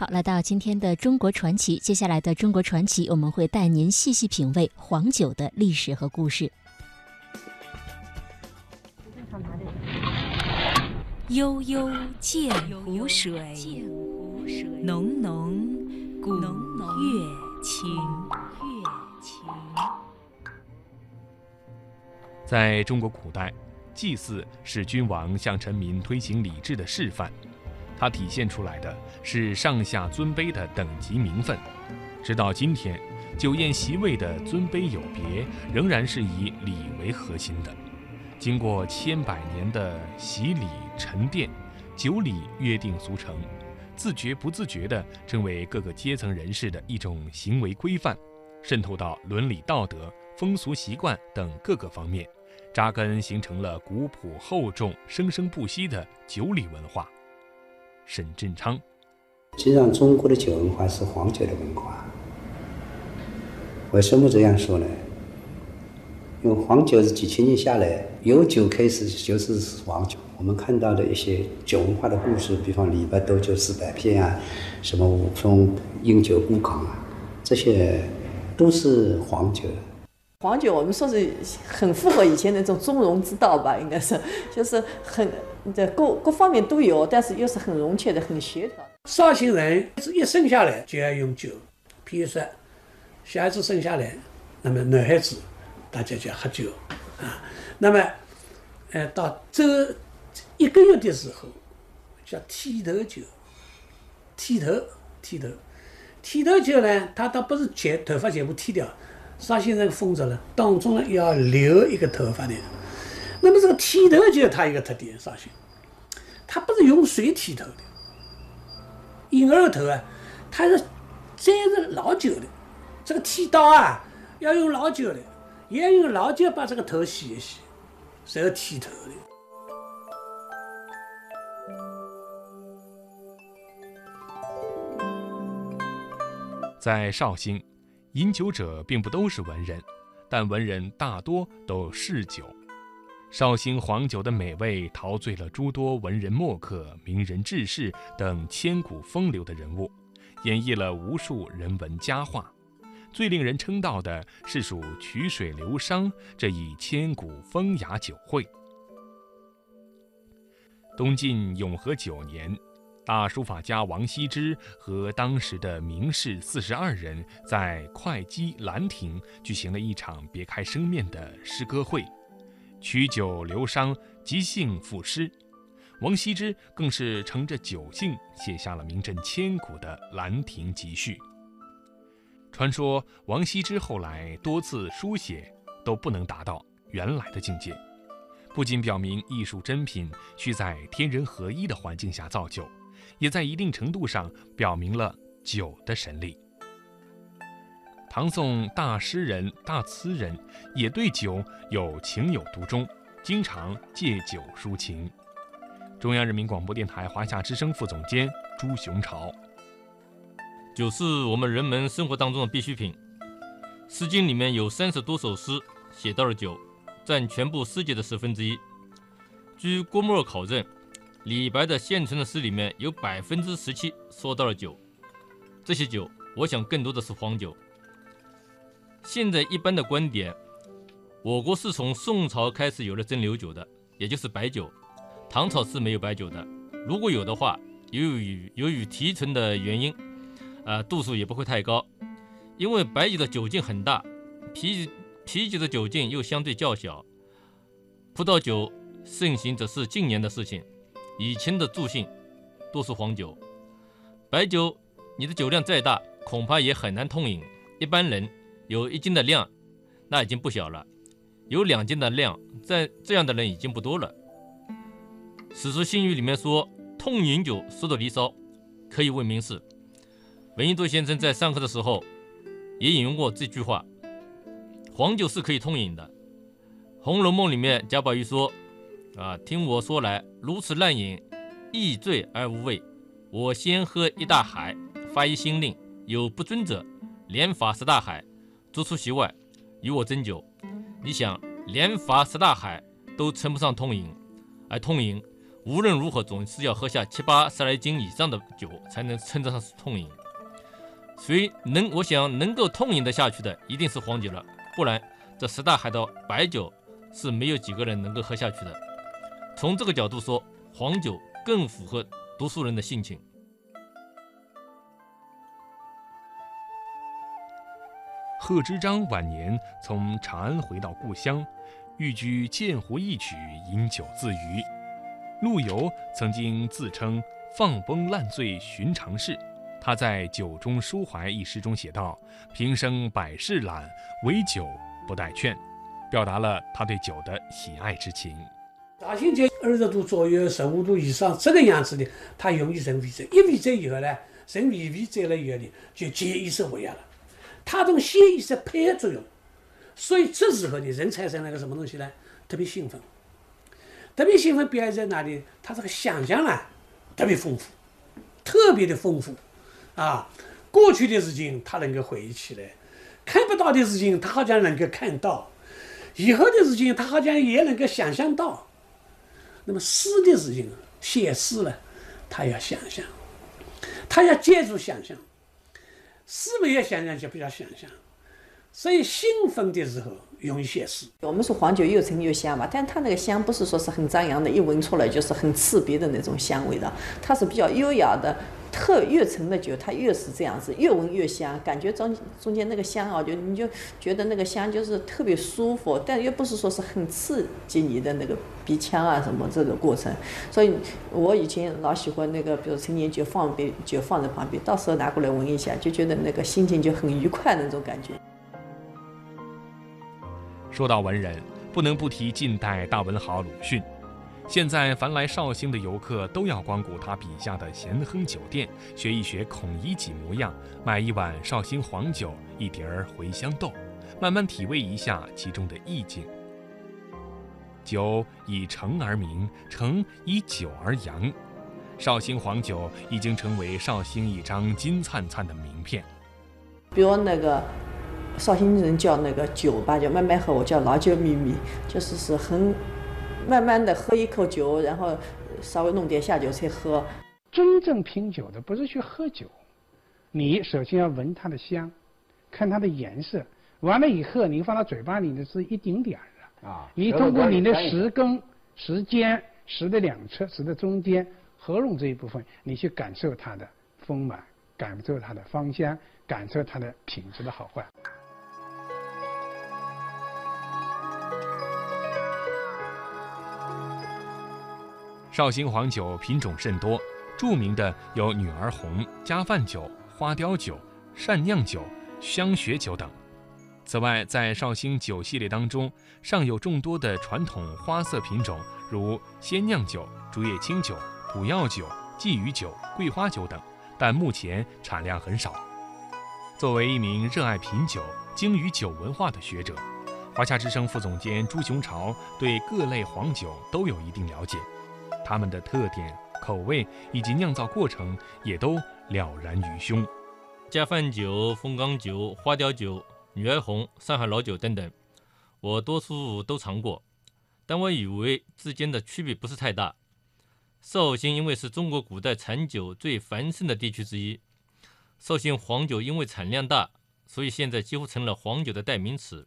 好，来到今天的中国传奇，接下来的中国传奇，我们会带您细细品味黄酒的历史和故事。悠悠见湖水，浓浓古月情。在中国古代，祭祀是君王向臣民推行礼制的示范，它体现出来的是上下尊卑的等级名分。直到今天，酒宴席位的尊卑有别，仍然是以礼为核心的。经过千百年的洗礼沉淀，酒礼约定俗成，自觉不自觉地成为各个阶层人士的一种行为规范，渗透到伦理道德、风俗习惯等各个方面，扎根形成了古朴厚重、生生不息的酒礼文化。沈振昌，实际上，中国的酒文化是黄酒的文化。为什么这样说呢？因为黄酒是几千年下来，有酒开始就是黄酒。我们看到的一些酒文化的故事，比方李白斗酒诗百篇啊，什么武松饮酒孤港啊，这些都是黄酒。黄酒我们说是很符合以前那种中庸之道吧，应该是，就是很这各各方面都有，但是又是很融洽的、很协调。绍兴人是一生下来就要用酒，譬如说小孩子生下来，那么男孩子。大家就要喝酒啊，那么，呃，到这一个月的时候，叫剃头酒。剃头，剃头，剃头酒呢，它倒不是全头发全部剃掉，绍兴人风俗呢，当中呢要留一个头发的。那么这个剃头就有它一个特点，绍兴，它不是用水剃头的，婴儿头啊，它是沾着老酒的，这个剃刀啊要用老酒的。也要用老酒把这个头洗一洗，才要剃头的。在绍兴，饮酒者并不都是文人，但文人大多都嗜酒。绍兴黄酒的美味陶醉了诸多文人墨客、名人志士等千古风流的人物，演绎了无数人文佳话。最令人称道的是属曲水流觞这一千古风雅酒会。东晋永和九年，大书法家王羲之和当时的名士四十二人在会稽兰亭举行了一场别开生面的诗歌会，曲酒流觞，即兴赋诗。王羲之更是乘着酒兴，写下了名震千古的《兰亭集序》。传说王羲之后来多次书写都不能达到原来的境界，不仅表明艺术珍品需在天人合一的环境下造就，也在一定程度上表明了酒的神力。唐宋大诗人、大词人也对酒有情有独钟，经常借酒抒情。中央人民广播电台华夏之声副总监朱雄朝。酒是我们人们生活当中的必需品，《诗经》里面有三十多首诗写到了酒，占全部诗集的十分之一。据郭沫若考证，李白的现存的诗里面有百分之十七说到了酒。这些酒，我想更多的是黄酒。现在一般的观点，我国是从宋朝开始有了蒸馏酒的，也就是白酒。唐朝是没有白酒的，如果有的话，由于由于提纯的原因。啊，度数也不会太高，因为白酒的酒劲很大，啤啤酒的酒劲又相对较小。葡萄酒盛行则是近年的事情，以前的助兴多是黄酒。白酒，你的酒量再大，恐怕也很难痛饮。一般人有一斤的量，那已经不小了；有两斤的量，在这样的人已经不多了。史书新语里面说，痛饮酒，说的离骚，可以问名士。闻一多先生在上课的时候也引用过这句话：“黄酒是可以通饮的。”《红楼梦》里面贾宝玉说：“啊，听我说来，如此滥饮，易醉而无味。我先喝一大海，发一新令，有不尊者，连罚十大海，逐出席外，与我斟酒。你想，连罚十大海都称不上痛饮，而痛饮，无论如何总是要喝下七八十来斤以上的酒，才能称得上是痛饮。所以能，我想能够痛饮得下去的，一定是黄酒了，不然这十大海的白酒是没有几个人能够喝下去的。从这个角度说，黄酒更符合读书人的性情。贺知章晚年从长安回到故乡，寓居鉴湖一曲，饮酒自娱。陆游曾经自称“放崩烂醉寻常事”，他在《酒中抒怀》一诗中写道：“平生百事懒，唯酒不待劝”，表达了他对酒的喜爱之情。大兴就二十度左右，十五度以上这个样子的，他容易成胃醉。一胃醉以后呢，人胃胃醉了以后呢，就潜意识活跃了。它同潜意识配合作用，所以这时候呢，人产生了个什么东西呢？特别兴奋，特别兴奋表现在哪里？他这个想象啊，特别丰富，特别的丰富啊！过去的事情他能够回忆起来，看不到的事情他好像能够看到，以后的事情他好像也能够想象到。那么诗的事情，写诗了，他要想象，他要借助想象。诗没有想象就不要想象，所以兴奋的时候容易写诗。我们说黄酒又陈又香嘛，但它那个香不是说是很张扬的，一闻出来就是很刺鼻的那种香味的，它是比较优雅的。特越陈的酒，它越是这样子，越闻越香，感觉中中间那个香啊，就你就觉得那个香就是特别舒服，但又不是说是很刺激你的那个鼻腔啊什么这个过程。所以我以前老喜欢那个，比如陈年酒放杯酒放在旁边，到时候拿过来闻一下，就觉得那个心情就很愉快那种感觉。说到文人，不能不提近代大文豪鲁迅。现在凡来绍兴的游客都要光顾他笔下的咸亨酒店，学一学孔乙己模样，买一碗绍兴黄酒，一碟儿茴香豆，慢慢体味一下其中的意境。酒以诚而名，诚以酒而扬，绍兴黄酒已经成为绍兴一张金灿灿的名片。比如那个绍兴人叫那个酒吧叫慢慢喝，我叫老酒秘密，就是是很。慢慢的喝一口酒，然后稍微弄点下酒菜喝。真正品酒的不是去喝酒，你首先要闻它的香，看它的颜色，完了以后你放到嘴巴里的是一丁点儿的啊。你通过你的舌根、舌尖、舌的两侧、舌的中间、喉咙这一部分，你去感受它的丰满，感受它的芳香，感受它的品质的好坏。绍兴黄酒品种甚多，著名的有女儿红、加饭酒、花雕酒、善酿酒、香雪酒等。此外，在绍兴酒系列当中，尚有众多的传统花色品种，如鲜酿酒、竹叶青酒、补药酒、鲫鱼酒、桂花酒等，但目前产量很少。作为一名热爱品酒、精于酒文化的学者，华夏之声副总监朱雄朝对各类黄酒都有一定了解。它们的特点、口味以及酿造过程也都了然于胸。加饭酒、凤冈酒、花雕酒、女儿红、上海老酒等等，我多数都尝过，但我以为之间的区别不是太大。绍兴因为是中国古代产酒最繁盛的地区之一，绍兴黄酒因为产量大，所以现在几乎成了黄酒的代名词。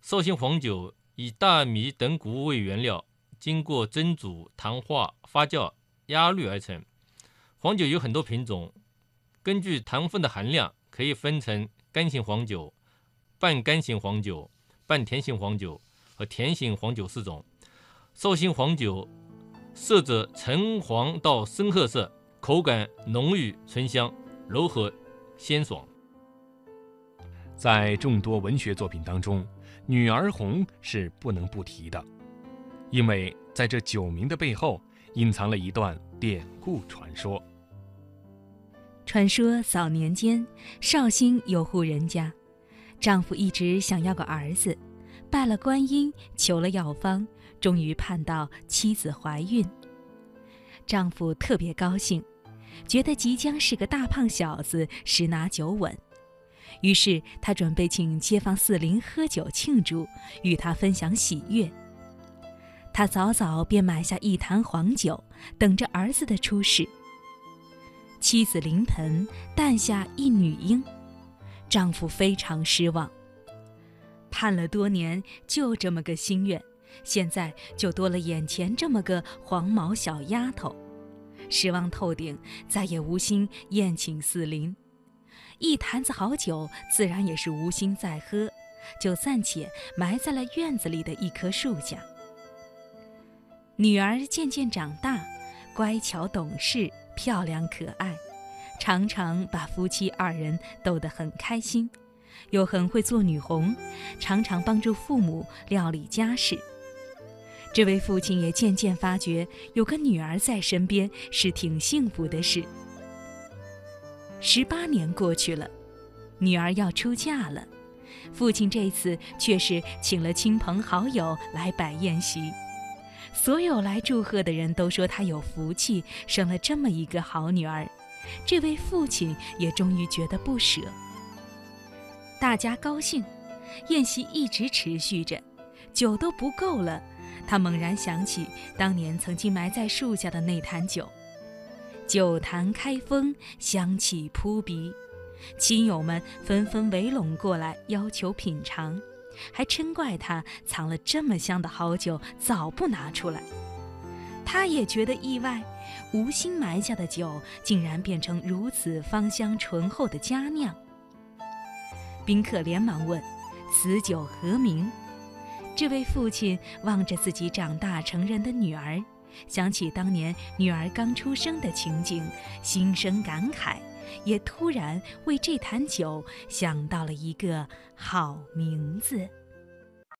绍兴黄酒以大米等谷物为原料。经过蒸煮、糖化、发酵、压滤而成。黄酒有很多品种，根据糖分的含量，可以分成干型黄酒、半干型黄酒、半甜型黄酒和甜型黄酒四种。绍兴黄酒色泽橙黄到深褐色，口感浓郁醇香、柔和鲜爽。在众多文学作品当中，《女儿红》是不能不提的。因为在这酒名的背后，隐藏了一段典故传说。传说早年间，绍兴有户人家，丈夫一直想要个儿子，拜了观音，求了药方，终于盼到妻子怀孕。丈夫特别高兴，觉得即将是个大胖小子，十拿九稳。于是他准备请街坊四邻喝酒庆祝，与他分享喜悦。他早早便买下一坛黄酒，等着儿子的出世。妻子临盆，诞下一女婴，丈夫非常失望。盼了多年，就这么个心愿，现在就多了眼前这么个黄毛小丫头，失望透顶，再也无心宴请四邻。一坛子好酒，自然也是无心再喝，就暂且埋在了院子里的一棵树下。女儿渐渐长大，乖巧懂事，漂亮可爱，常常把夫妻二人逗得很开心，又很会做女红，常常帮助父母料理家事。这位父亲也渐渐发觉，有个女儿在身边是挺幸福的事。十八年过去了，女儿要出嫁了，父亲这次却是请了亲朋好友来摆宴席。所有来祝贺的人都说他有福气，生了这么一个好女儿。这位父亲也终于觉得不舍。大家高兴，宴席一直持续着，酒都不够了。他猛然想起当年曾经埋在树下的那坛酒，酒坛开封，香气扑鼻，亲友们纷纷围拢过来，要求品尝。还嗔怪他藏了这么香的好酒，早不拿出来。他也觉得意外，无心埋下的酒竟然变成如此芳香醇厚的佳酿。宾客连忙问：“此酒何名？”这位父亲望着自己长大成人的女儿，想起当年女儿刚出生的情景，心生感慨。也突然为这坛酒想到了一个好名字。